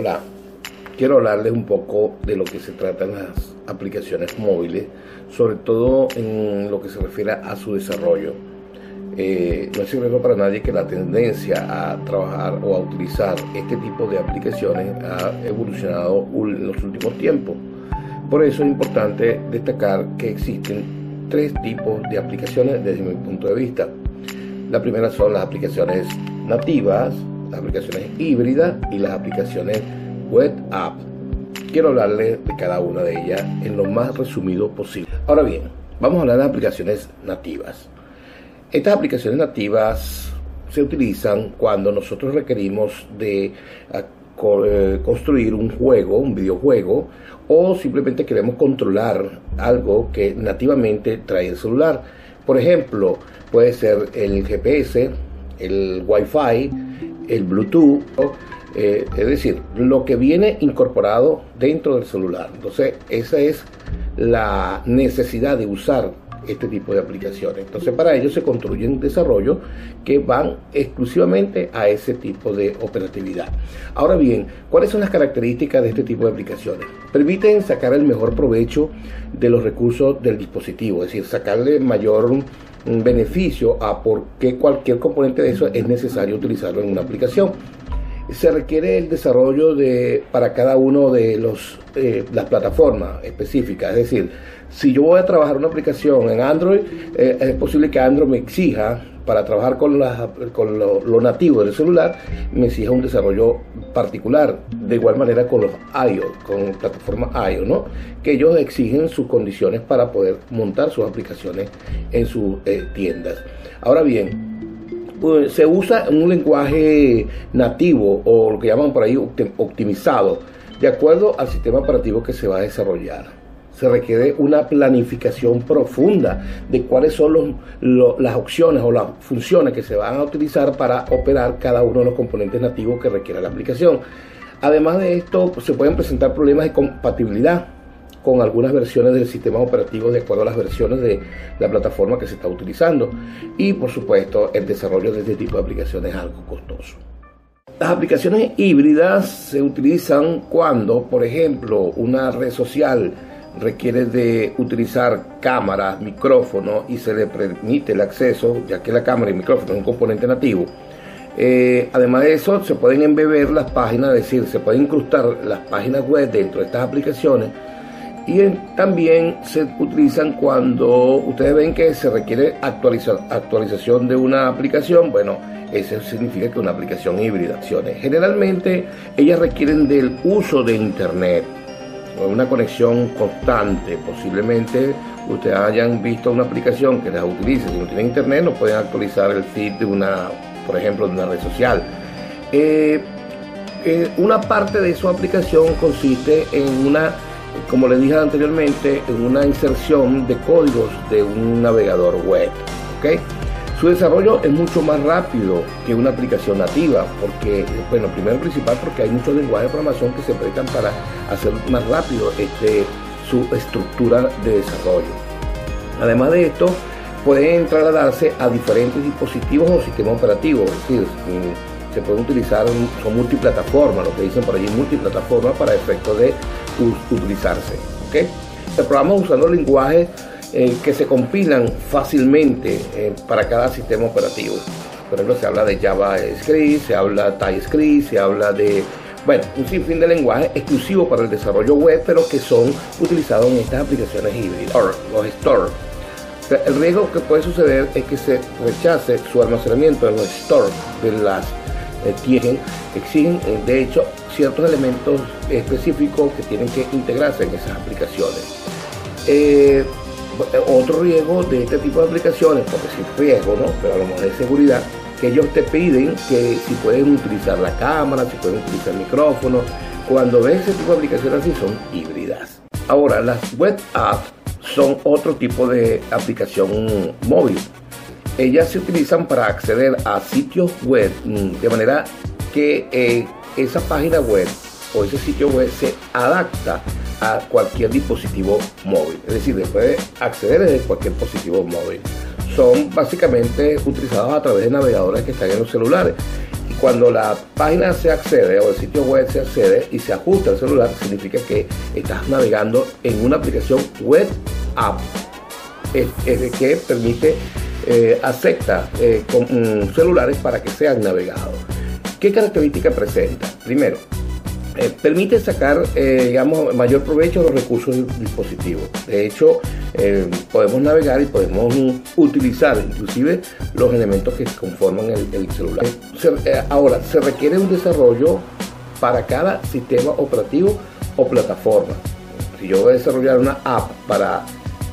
Hola, quiero hablarles un poco de lo que se tratan las aplicaciones móviles, sobre todo en lo que se refiere a su desarrollo. Eh, no es secreto para nadie que la tendencia a trabajar o a utilizar este tipo de aplicaciones ha evolucionado en los últimos tiempos. Por eso es importante destacar que existen tres tipos de aplicaciones desde mi punto de vista. La primera son las aplicaciones nativas, las aplicaciones híbridas y las aplicaciones web app. Quiero hablarles de cada una de ellas en lo más resumido posible. Ahora bien, vamos a hablar de aplicaciones nativas. Estas aplicaciones nativas se utilizan cuando nosotros requerimos de ah, eh, construir un juego, un videojuego, o simplemente queremos controlar algo que nativamente trae el celular. Por ejemplo, puede ser el GPS, el Wi-Fi, el Bluetooth, eh, es decir, lo que viene incorporado dentro del celular. Entonces, esa es la necesidad de usar este tipo de aplicaciones. Entonces, para ello se construyen desarrollos que van exclusivamente a ese tipo de operatividad. Ahora bien, ¿cuáles son las características de este tipo de aplicaciones? Permiten sacar el mejor provecho de los recursos del dispositivo, es decir, sacarle mayor beneficio a por qué cualquier componente de eso es necesario utilizarlo en una aplicación. Se requiere el desarrollo de para cada uno de los eh, las plataformas específicas, es decir, si yo voy a trabajar una aplicación en Android, eh, es posible que Android me exija para trabajar con, con lo, nativo del celular, me exija un desarrollo particular. De igual manera con los iOS, con plataformas iOS, ¿no? Que ellos exigen sus condiciones para poder montar sus aplicaciones en sus eh, tiendas. Ahora bien, pues, se usa un lenguaje nativo o lo que llaman por ahí optimizado, de acuerdo al sistema operativo que se va a desarrollar se requiere una planificación profunda de cuáles son las opciones o las funciones que se van a utilizar para operar cada uno de los componentes nativos que requiere la aplicación. Además de esto, se pueden presentar problemas de compatibilidad con algunas versiones del sistema operativo de acuerdo a las versiones de la plataforma que se está utilizando. Y por supuesto, el desarrollo de este tipo de aplicaciones es algo costoso. Las aplicaciones híbridas se utilizan cuando, por ejemplo, una red social requiere de utilizar cámara, micrófono y se le permite el acceso, ya que la cámara y el micrófono es un componente nativo. Eh, además de eso, se pueden embeber las páginas, es decir, se pueden incrustar las páginas web dentro de estas aplicaciones y también se utilizan cuando ustedes ven que se requiere actualización de una aplicación. Bueno, eso significa que una aplicación híbrida. Generalmente ellas requieren del uso de Internet una conexión constante. Posiblemente ustedes hayan visto una aplicación que las utilice. Si no tienen internet, no pueden actualizar el feed de una, por ejemplo, de una red social. Eh, eh, una parte de su aplicación consiste en una, como les dije anteriormente, en una inserción de códigos de un navegador web. ¿okay? Su desarrollo es mucho más rápido que una aplicación nativa, porque, bueno, primero y principal porque hay muchos lenguajes de programación que se prestan para hacer más rápido este, su estructura de desarrollo. Además de esto, puede entrar a diferentes dispositivos o sistemas operativos, se pueden utilizar, son multiplataformas, lo que dicen por allí, multiplataformas para efecto de utilizarse. ¿okay? El programa usando lenguajes eh, que se compilan fácilmente eh, para cada sistema operativo. Por ejemplo, se habla de JavaScript, se habla de TypeScript, se habla de, bueno, un sinfín de lenguajes exclusivos para el desarrollo web, pero que son utilizados en estas aplicaciones híbridas, los stores. El riesgo que puede suceder es que se rechace su almacenamiento en los stores de las eh, tienen, exigen de hecho ciertos elementos específicos que tienen que integrarse en esas aplicaciones. Eh, otro riesgo de este tipo de aplicaciones, porque decir riesgo, ¿no? Pero a lo mejor es seguridad, que ellos te piden que si pueden utilizar la cámara, si pueden utilizar el micrófono. Cuando ves ese tipo de aplicaciones así son híbridas. Ahora, las web apps son otro tipo de aplicación móvil. Ellas se utilizan para acceder a sitios web mm, de manera que eh, esa página web o ese sitio web se adapta a cualquier dispositivo móvil. Es decir, puede acceder desde cualquier dispositivo móvil. Son básicamente utilizados a través de navegadores que están en los celulares. cuando la página se accede o el sitio web se accede y se ajusta al celular, significa que estás navegando en una aplicación web app es, que permite, eh, acepta eh, mm, celulares para que sean navegados. ¿Qué características presenta? Primero, eh, permite sacar, digamos, mayor provecho de los recursos del dispositivo. De hecho, podemos navegar y podemos utilizar inclusive los elementos que conforman el, celular. ahora, se requiere un desarrollo para cada sistema operativo o plataforma. Si yo voy a desarrollar una app para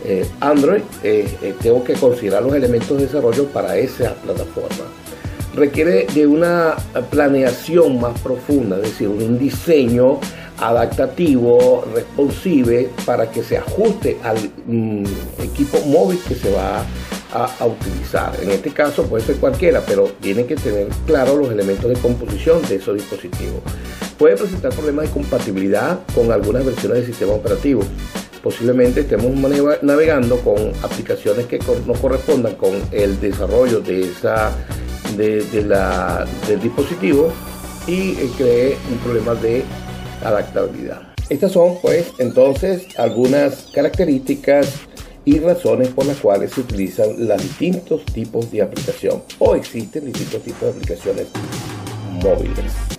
eh, Android, eh, eh, tengo que considerar los elementos de desarrollo para esa plataforma. Requiere de una planeación más profunda, es decir, un diseño adaptativo, responsive, para que se ajuste al mm, equipo móvil que se va a, utilizar. En este caso puede ser cualquiera, pero tiene que tener claro los elementos de composición de esos dispositivos. Puede presentar problemas de compatibilidad con algunas versiones del sistema operativo posiblemente estemos navegando con aplicaciones que no correspondan con el desarrollo de esa de, la, del dispositivo y eh, cree un problema de adaptabilidad. Estas son pues entonces algunas características y razones por las cuales se utilizan los distintos tipos de aplicación o existen distintos tipos de aplicaciones móviles.